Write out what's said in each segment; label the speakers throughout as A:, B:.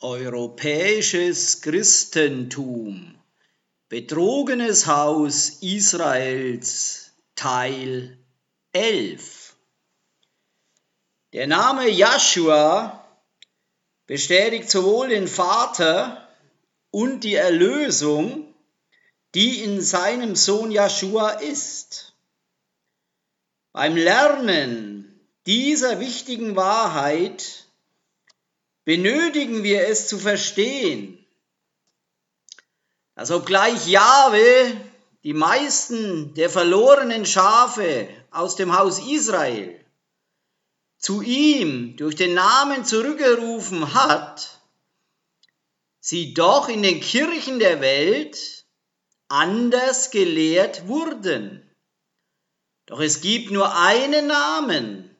A: Europäisches Christentum Betrogenes Haus Israels Teil 11 Der Name Joshua bestätigt sowohl den Vater und die Erlösung, die in seinem Sohn Joshua ist. Beim Lernen dieser wichtigen Wahrheit benötigen wir es zu verstehen, dass obgleich Jahwe die meisten der verlorenen Schafe aus dem Haus Israel zu ihm durch den Namen zurückgerufen hat, sie doch in den Kirchen der Welt anders gelehrt wurden. Doch es gibt nur einen Namen,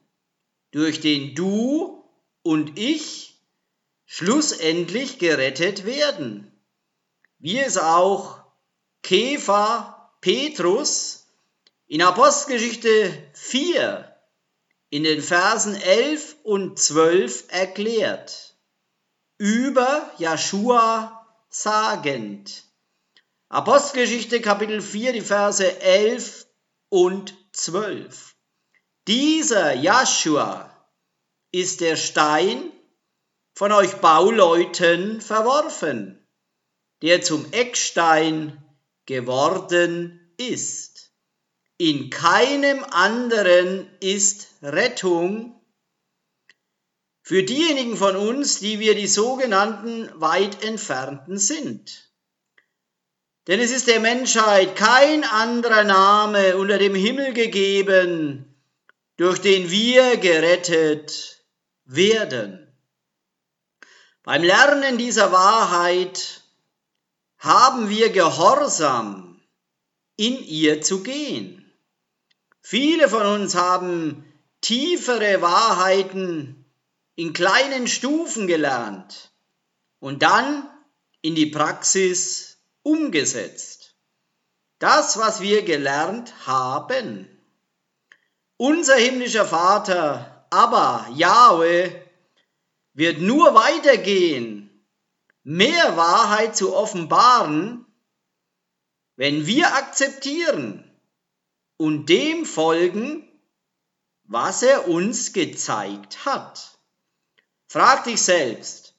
A: durch den du und ich schlussendlich gerettet werden. Wie es auch Käfer Petrus in Apostelgeschichte 4 in den Versen 11 und 12 erklärt. Über Joshua sagend. Apostelgeschichte Kapitel 4, die Verse 11 und 12. Dieser Joshua ist der Stein, von euch Bauleuten verworfen, der zum Eckstein geworden ist. In keinem anderen ist Rettung für diejenigen von uns, die wir die sogenannten weit entfernten sind. Denn es ist der Menschheit kein anderer Name unter dem Himmel gegeben, durch den wir gerettet werden. Beim Lernen dieser Wahrheit haben wir Gehorsam, in ihr zu gehen. Viele von uns haben tiefere Wahrheiten in kleinen Stufen gelernt und dann in die Praxis umgesetzt. Das, was wir gelernt haben. Unser himmlischer Vater, aber Yahweh, wird nur weitergehen, mehr Wahrheit zu offenbaren, wenn wir akzeptieren und dem folgen, was er uns gezeigt hat. Frag dich selbst,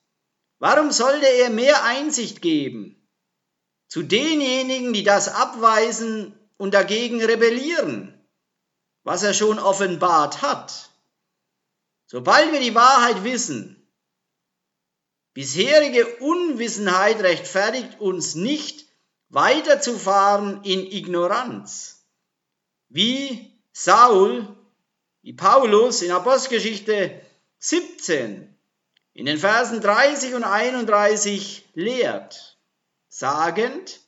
A: warum sollte er mehr Einsicht geben zu denjenigen, die das abweisen und dagegen rebellieren, was er schon offenbart hat? Sobald wir die Wahrheit wissen, Bisherige Unwissenheit rechtfertigt uns nicht, weiterzufahren in Ignoranz. Wie Saul, wie Paulus in Apostelgeschichte 17 in den Versen 30 und 31 lehrt, sagend,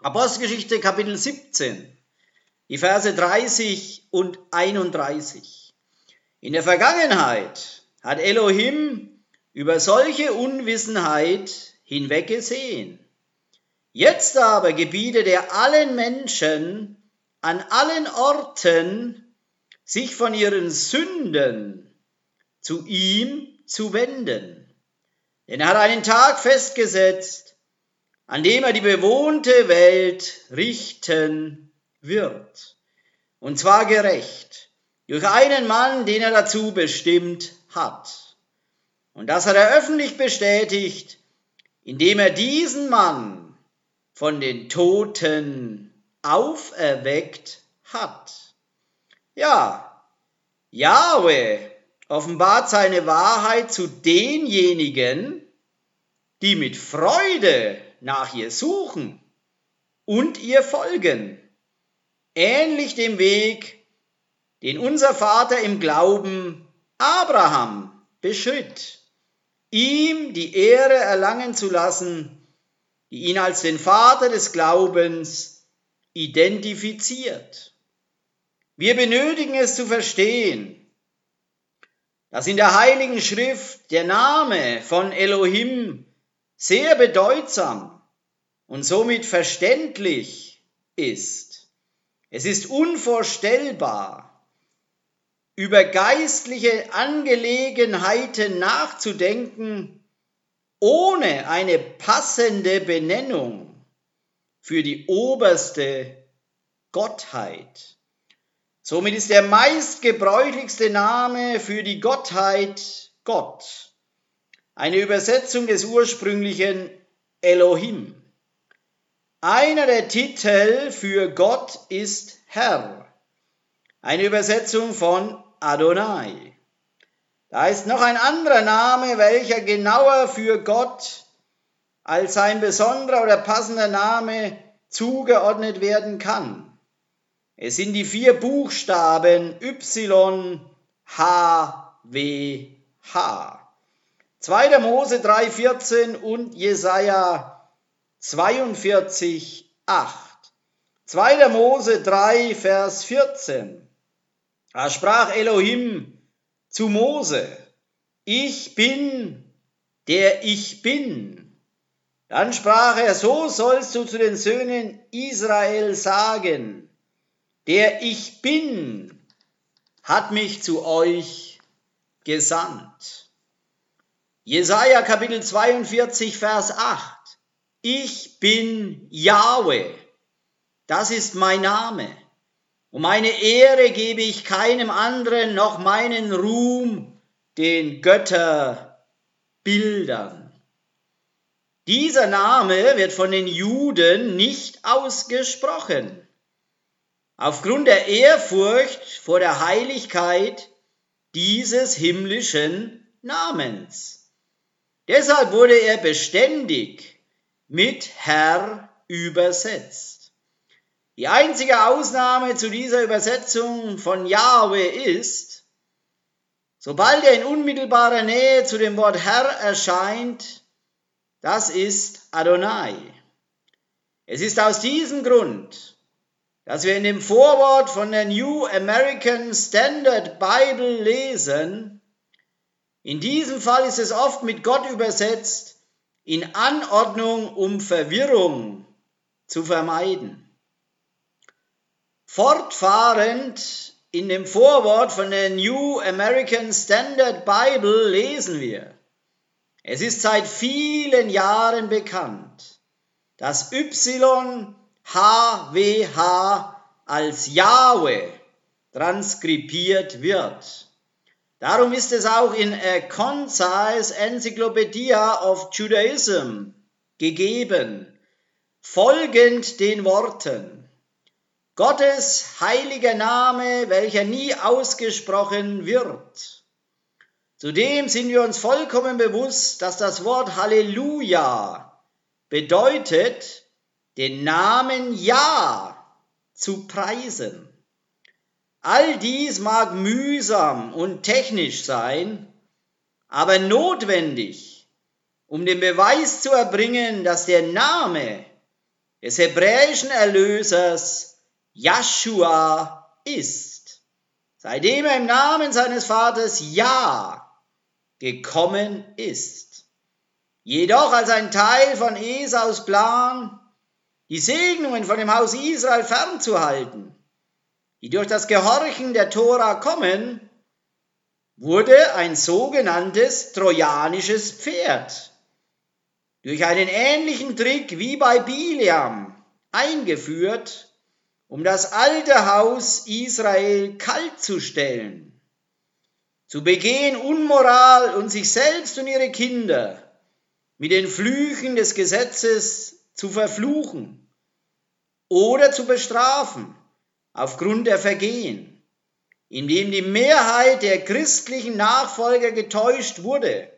A: Apostelgeschichte Kapitel 17, die Verse 30 und 31. In der Vergangenheit hat Elohim über solche Unwissenheit hinweggesehen. Jetzt aber gebietet er allen Menschen an allen Orten, sich von ihren Sünden zu ihm zu wenden. Denn er hat einen Tag festgesetzt, an dem er die bewohnte Welt richten wird. Und zwar gerecht, durch einen Mann, den er dazu bestimmt hat. Und das hat er öffentlich bestätigt, indem er diesen Mann von den Toten auferweckt hat. Ja, Yahweh offenbart seine Wahrheit zu denjenigen, die mit Freude nach ihr suchen und ihr folgen, ähnlich dem Weg, den unser Vater im Glauben Abraham beschritt ihm die Ehre erlangen zu lassen, die ihn als den Vater des Glaubens identifiziert. Wir benötigen es zu verstehen, dass in der Heiligen Schrift der Name von Elohim sehr bedeutsam und somit verständlich ist. Es ist unvorstellbar, über geistliche Angelegenheiten nachzudenken, ohne eine passende Benennung für die oberste Gottheit. Somit ist der meistgebräuchlichste Name für die Gottheit Gott. Eine Übersetzung des ursprünglichen Elohim. Einer der Titel für Gott ist Herr. Eine Übersetzung von Adonai. Da ist noch ein anderer Name, welcher genauer für Gott als sein besonderer oder passender Name zugeordnet werden kann. Es sind die vier Buchstaben Y, H, W, H. 2. Mose 3,14 und Jesaja 42, 8. 2. Mose 3, Vers 14. Da sprach Elohim zu Mose, ich bin, der ich bin. Dann sprach er, so sollst du zu den Söhnen Israel sagen, der ich bin, hat mich zu euch gesandt. Jesaja Kapitel 42, Vers 8. Ich bin Yahweh. Das ist mein Name. Und meine Ehre gebe ich keinem anderen, noch meinen Ruhm den Götterbildern. Dieser Name wird von den Juden nicht ausgesprochen. Aufgrund der Ehrfurcht vor der Heiligkeit dieses himmlischen Namens. Deshalb wurde er beständig mit Herr übersetzt. Die einzige Ausnahme zu dieser Übersetzung von Yahweh ist, sobald er in unmittelbarer Nähe zu dem Wort Herr erscheint, das ist Adonai. Es ist aus diesem Grund dass wir in dem Vorwort von der New American Standard Bible lesen, in diesem Fall ist es oft mit Gott übersetzt, in Anordnung, um Verwirrung zu vermeiden. Fortfahrend in dem Vorwort von der New American Standard Bible lesen wir, es ist seit vielen Jahren bekannt, dass Y HWH als Yahweh transkribiert wird. Darum ist es auch in A Concise Encyclopedia of Judaism gegeben, folgend den Worten. Gottes heiliger Name, welcher nie ausgesprochen wird. Zudem sind wir uns vollkommen bewusst, dass das Wort Halleluja bedeutet, den Namen Ja zu preisen. All dies mag mühsam und technisch sein, aber notwendig, um den Beweis zu erbringen, dass der Name des hebräischen Erlösers Joshua ist, seitdem er im Namen seines Vaters Ja gekommen ist. Jedoch als ein Teil von Esaus Plan, die Segnungen von dem Haus Israel fernzuhalten, die durch das Gehorchen der Tora kommen, wurde ein sogenanntes trojanisches Pferd durch einen ähnlichen Trick wie bei Biliam eingeführt, um das alte Haus Israel kalt zu stellen, zu begehen Unmoral und sich selbst und ihre Kinder mit den Flüchen des Gesetzes zu verfluchen oder zu bestrafen aufgrund der Vergehen, indem die Mehrheit der christlichen Nachfolger getäuscht wurde.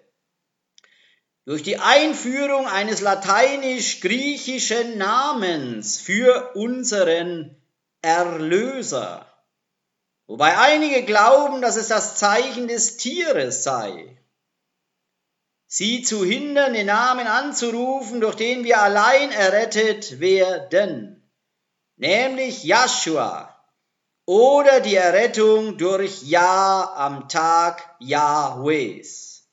A: Durch die Einführung eines lateinisch-griechischen Namens für unseren Erlöser, wobei einige glauben, dass es das Zeichen des Tieres sei sie zu hindern, den Namen anzurufen, durch den wir allein errettet werden, nämlich Joshua, oder die Errettung durch Ja am Tag Jahwes.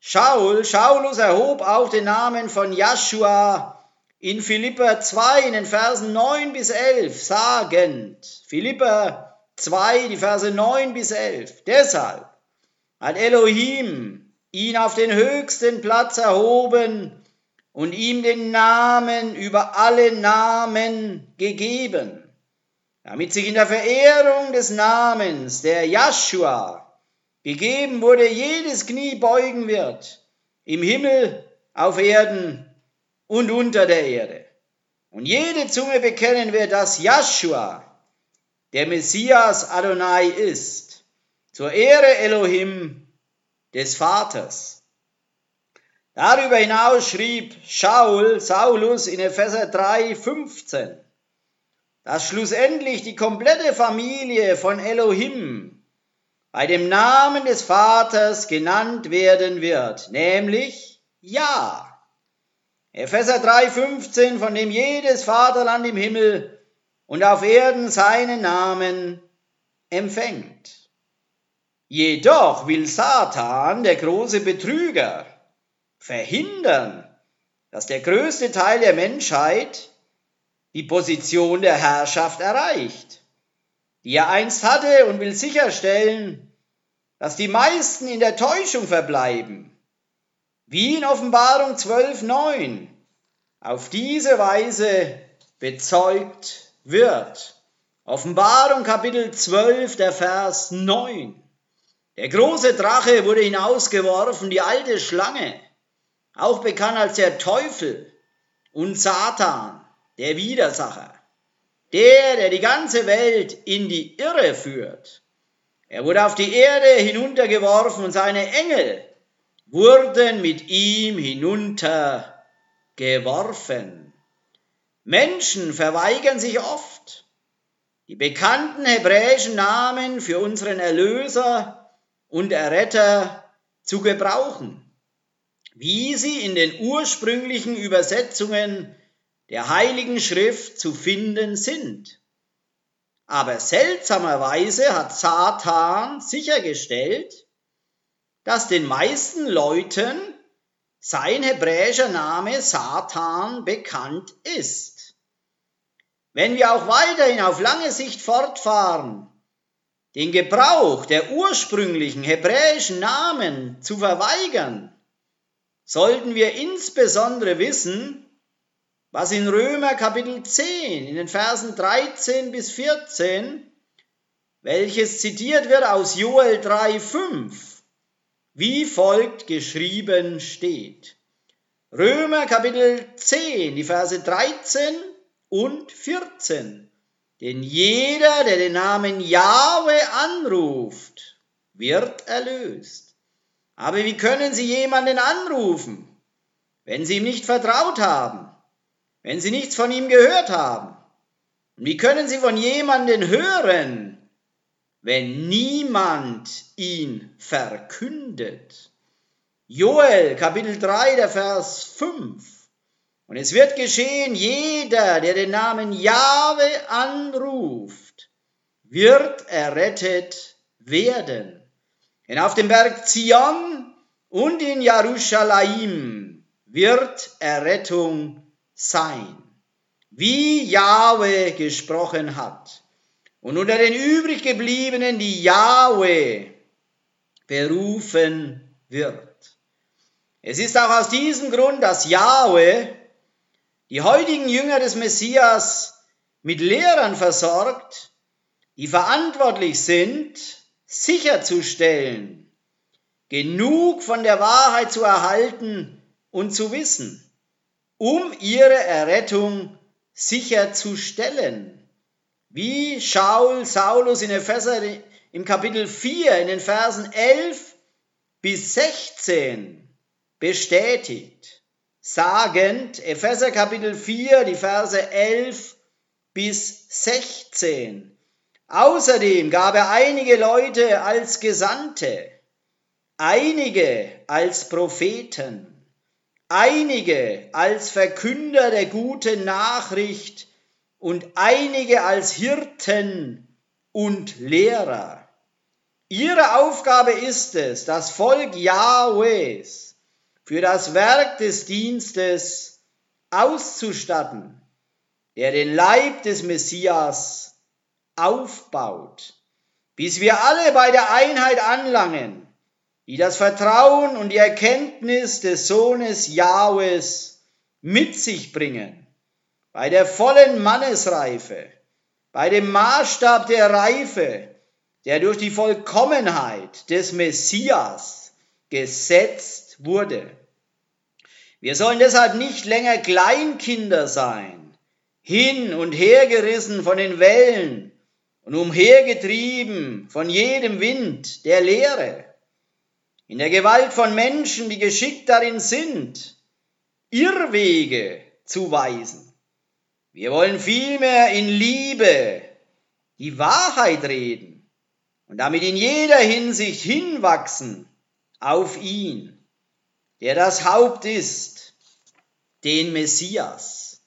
A: Shaul, Shaulus erhob auch den Namen von Joshua in Philippa 2 in den Versen 9 bis 11 sagend, Philippa 2, die Verse 9 bis 11, deshalb hat Elohim ihn auf den höchsten Platz erhoben und ihm den Namen über alle Namen gegeben, damit sich in der Verehrung des Namens der Joshua gegeben wurde, jedes Knie beugen wird, im Himmel, auf Erden und unter der Erde. Und jede Zunge bekennen wird, dass Joshua der Messias Adonai ist, zur Ehre Elohim des Vaters. Darüber hinaus schrieb Shaul, Saulus in Epheser 3, 15, dass schlussendlich die komplette Familie von Elohim bei dem Namen des Vaters genannt werden wird, nämlich Ja. Epheser 3,15, von dem jedes Vaterland im Himmel und auf Erden seinen Namen empfängt. Jedoch will Satan, der große Betrüger, verhindern, dass der größte Teil der Menschheit die Position der Herrschaft erreicht, die er einst hatte und will sicherstellen, dass die meisten in der Täuschung verbleiben, wie in Offenbarung 12.9 auf diese Weise bezeugt wird. Offenbarung Kapitel 12, der Vers 9. Der große Drache wurde hinausgeworfen, die alte Schlange, auch bekannt als der Teufel und Satan, der Widersacher, der, der die ganze Welt in die Irre führt. Er wurde auf die Erde hinuntergeworfen und seine Engel wurden mit ihm hinuntergeworfen. Menschen verweigern sich oft, die bekannten hebräischen Namen für unseren Erlöser und Erretter zu gebrauchen wie sie in den ursprünglichen Übersetzungen der Heiligen Schrift zu finden sind. Aber seltsamerweise hat Satan sichergestellt, dass den meisten Leuten sein hebräischer Name Satan bekannt ist. Wenn wir auch weiterhin auf lange Sicht fortfahren, den Gebrauch der ursprünglichen hebräischen Namen zu verweigern, sollten wir insbesondere wissen, was in Römer Kapitel 10 in den Versen 13 bis 14, welches zitiert wird aus Joel 3,5, wie folgt geschrieben steht. Römer Kapitel 10, die Verse 13 und 14. Denn jeder, der den Namen Jahwe anruft, wird erlöst. Aber wie können Sie jemanden anrufen, wenn Sie ihm nicht vertraut haben, wenn Sie nichts von ihm gehört haben? Und wie können Sie von jemanden hören, wenn niemand ihn verkündet? Joel Kapitel 3, der Vers 5. Und es wird geschehen, jeder, der den Namen Jahwe anruft, wird errettet werden. Denn auf dem Berg Zion und in Jerusalem wird Errettung sein, wie Jahwe gesprochen hat. Und unter den übrig gebliebenen, die Jahwe berufen wird. Es ist auch aus diesem Grund, dass Jahwe die heutigen Jünger des Messias mit Lehrern versorgt, die verantwortlich sind, sicherzustellen, genug von der Wahrheit zu erhalten und zu wissen, um ihre Errettung sicherzustellen. Wie Shaul Saulus in Epheser im Kapitel 4 in den Versen 11 bis 16 bestätigt, sagend, Epheser Kapitel 4, die Verse 11 bis 16, Außerdem gab er einige Leute als Gesandte, einige als Propheten, einige als Verkünder der guten Nachricht und einige als Hirten und Lehrer. Ihre Aufgabe ist es, das Volk Jahwes für das Werk des Dienstes auszustatten, der den Leib des Messias aufbaut, bis wir alle bei der Einheit anlangen die das Vertrauen und die Erkenntnis des Sohnes Jahwes mit sich bringen, bei der vollen Mannesreife, bei dem Maßstab der Reife, der durch die Vollkommenheit des Messias gesetzt wurde. Wir sollen deshalb nicht länger Kleinkinder sein, hin und her gerissen von den Wellen und umhergetrieben von jedem Wind der Lehre, in der Gewalt von Menschen, die geschickt darin sind, Irrwege zu weisen. Wir wollen vielmehr in Liebe die Wahrheit reden und damit in jeder Hinsicht hinwachsen auf ihn der das Haupt ist, den Messias.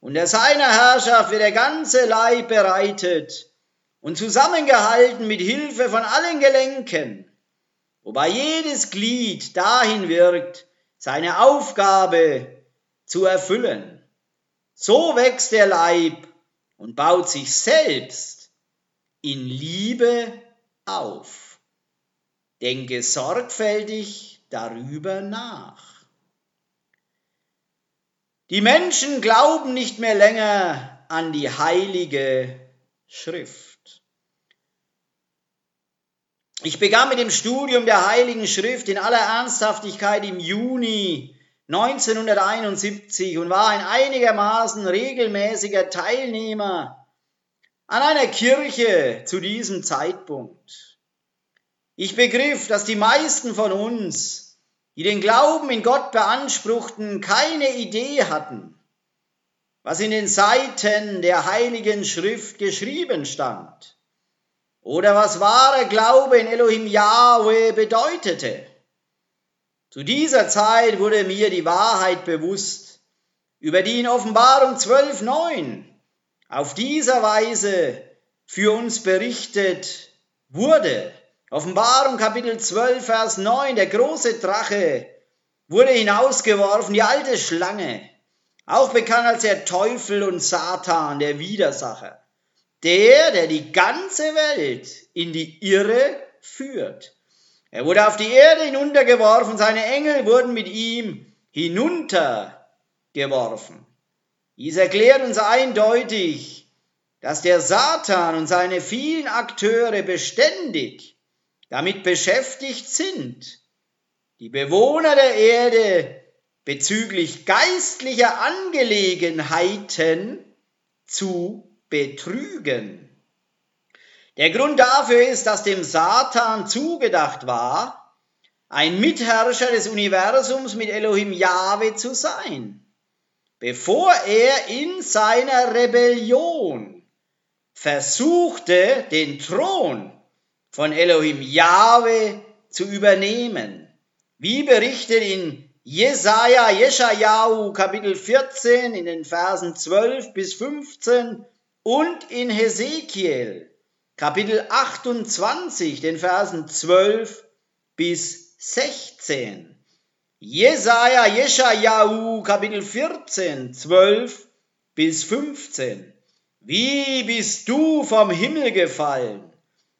A: Unter seiner Herrschaft wird der ganze Leib bereitet und zusammengehalten mit Hilfe von allen Gelenken, wobei jedes Glied dahin wirkt, seine Aufgabe zu erfüllen. So wächst der Leib und baut sich selbst in Liebe auf. Denke sorgfältig darüber nach. Die Menschen glauben nicht mehr länger an die heilige Schrift. Ich begann mit dem Studium der heiligen Schrift in aller Ernsthaftigkeit im Juni 1971 und war ein einigermaßen regelmäßiger Teilnehmer an einer Kirche zu diesem Zeitpunkt. Ich begriff, dass die meisten von uns die den Glauben in Gott beanspruchten, keine Idee hatten, was in den Seiten der heiligen Schrift geschrieben stand oder was wahrer Glaube in Elohim Yahweh bedeutete. Zu dieser Zeit wurde mir die Wahrheit bewusst, über die in Offenbarung 12.9 auf dieser Weise für uns berichtet wurde. Offenbarung Kapitel 12, Vers 9, der große Drache wurde hinausgeworfen, die alte Schlange, auch bekannt als der Teufel und Satan, der Widersacher, der, der die ganze Welt in die Irre führt. Er wurde auf die Erde hinuntergeworfen, seine Engel wurden mit ihm hinuntergeworfen. Dies erklärt uns eindeutig, dass der Satan und seine vielen Akteure beständig damit beschäftigt sind, die Bewohner der Erde bezüglich geistlicher Angelegenheiten zu betrügen. Der Grund dafür ist, dass dem Satan zugedacht war, ein Mitherrscher des Universums mit Elohim Jahwe zu sein, bevor er in seiner Rebellion versuchte, den Thron von Elohim Jahwe zu übernehmen. Wie berichtet in Jesaja, Jeschajahu, Kapitel 14, in den Versen 12 bis 15 und in Hesekiel, Kapitel 28, den Versen 12 bis 16. Jesaja, Jeschajahu, Kapitel 14, 12 bis 15. Wie bist du vom Himmel gefallen?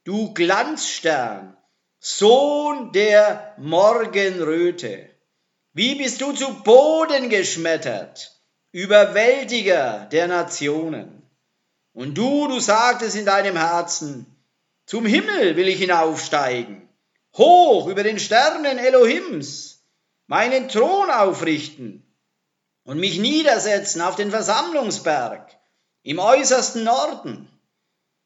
A: du Glanzstern, Sohn der Morgenröte. Wie bist du zu Boden geschmettert, Überwältiger der Nationen. Und du, du sagtest in deinem Herzen, zum Himmel will ich hinaufsteigen, hoch über den Sternen Elohims, meinen Thron aufrichten und mich niedersetzen auf den Versammlungsberg im äußersten Norden.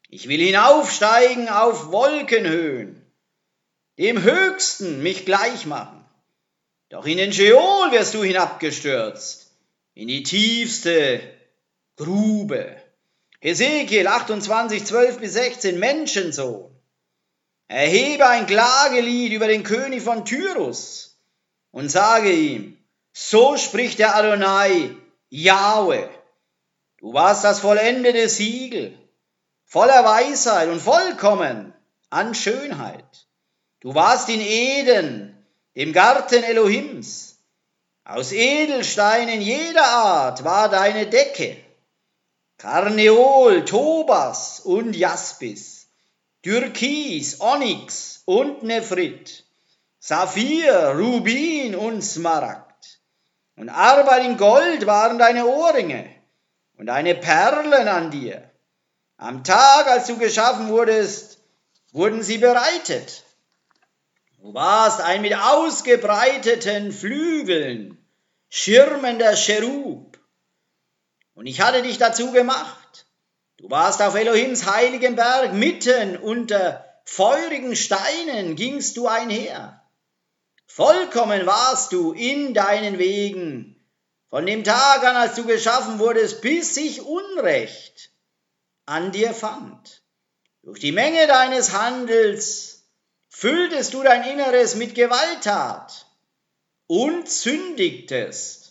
A: Ich will hinaufsteigen auf Wolkenhöhen, dem Höchsten mich gleich machen. Doch in den Scheol wirst du hinabgestürzt, in die tiefste Grube. Ezekiel 28, 12 bis 16, Menschensohn. Erhebe ein Klagelied über den König von Tyrus und sage ihm, so spricht der Adonai, Jahwe, du warst das vollendete Siegel, voller Weisheit und vollkommen an Schönheit. Du warst in Eden, dem Garten Elohims. Aus Edelsteinen jeder Art war deine Decke. Karneol, Tobas und Jaspis, Türkis, Onyx und Nephrit, Saphir, Rubin und Smaragd. Und Arbeit in Gold waren deine Ohrringe und deine Perlen an dir. Am Tag, als du geschaffen wurdest, wurden sie bereitet. Du warst ein mit ausgebreiteten Flügeln schirmender Cherub. Und ich hatte dich dazu gemacht. Du warst auf Elohims heiligem Berg, mitten unter feurigen Steinen gingst du einher. Vollkommen warst du in deinen Wegen, von dem Tag an, als du geschaffen wurdest, bis sich Unrecht an dir fand. Durch die Menge deines Handels fülltest du dein Inneres mit Gewalttat und sündigtest.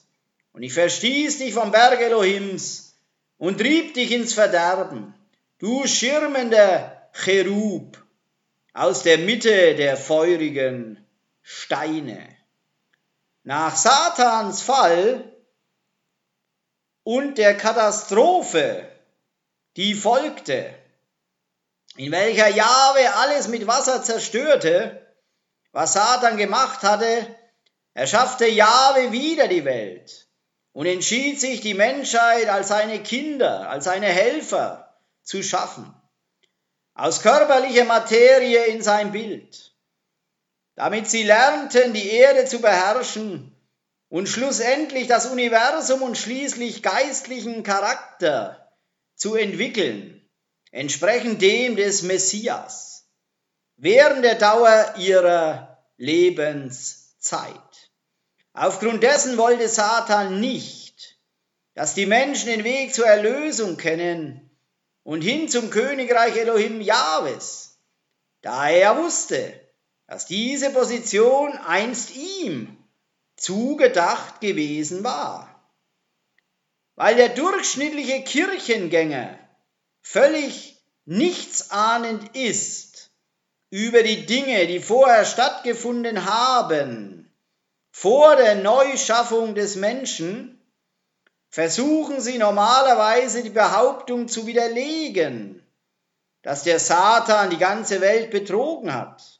A: Und ich verstieß dich vom Berg Elohims und trieb dich ins Verderben, du schirmender Cherub aus der Mitte der feurigen Steine. Nach Satans Fall und der Katastrophe, die folgte, in welcher Jahwe alles mit Wasser zerstörte, was Satan gemacht hatte, erschaffte Jahwe wieder die Welt und entschied sich, die Menschheit als seine Kinder, als seine Helfer zu schaffen. Aus körperlicher Materie in sein Bild, damit sie lernten, die Erde zu beherrschen und schlussendlich das Universum und schließlich geistlichen Charakter zu entwickeln, entsprechend dem des Messias, während der Dauer ihrer Lebenszeit. Aufgrund dessen wollte Satan nicht, dass die Menschen den Weg zur Erlösung kennen und hin zum Königreich Elohim Jahwes, da er wusste, dass diese Position einst ihm zugedacht gewesen war. Weil der durchschnittliche Kirchengänger völlig nichtsahnend ist über die Dinge, die vorher stattgefunden haben, vor der Neuschaffung des Menschen, versuchen sie normalerweise die Behauptung zu widerlegen, dass der Satan die ganze Welt betrogen hat.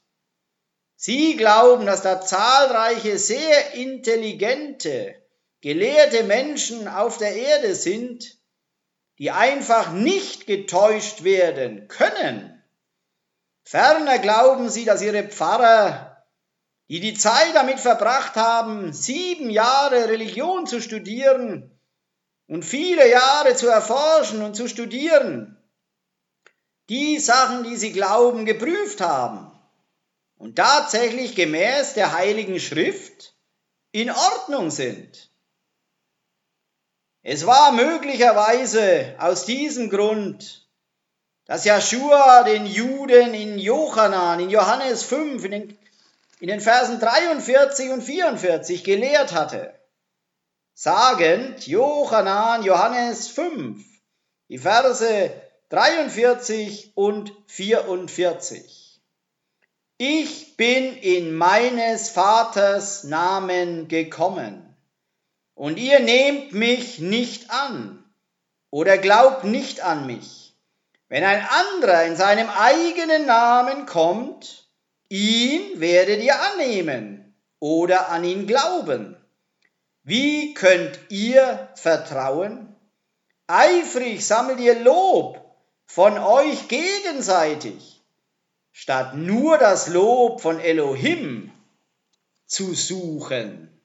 A: Sie glauben, dass da zahlreiche sehr intelligente, gelehrte Menschen auf der Erde sind, die einfach nicht getäuscht werden können. Ferner glauben sie, dass ihre Pfarrer die die Zeit damit verbracht haben, sieben Jahre Religion zu studieren und viele Jahre zu erforschen und zu studieren, die Sachen, die sie glauben, geprüft haben und tatsächlich gemäß der Heiligen Schrift in Ordnung sind. Es war möglicherweise aus diesem Grund, dass Joshua den Juden in Johannan, in Johannes 5, in den in den Versen 43 und 44 gelehrt hatte, sagend Johannan Johannes 5, die Verse 43 und 44. Ich bin in meines Vaters Namen gekommen, und ihr nehmt mich nicht an oder glaubt nicht an mich. Wenn ein anderer in seinem eigenen Namen kommt, Ihn werdet ihr annehmen oder an ihn glauben. Wie könnt ihr vertrauen? Eifrig sammelt ihr Lob von euch gegenseitig, statt nur das Lob von Elohim zu suchen.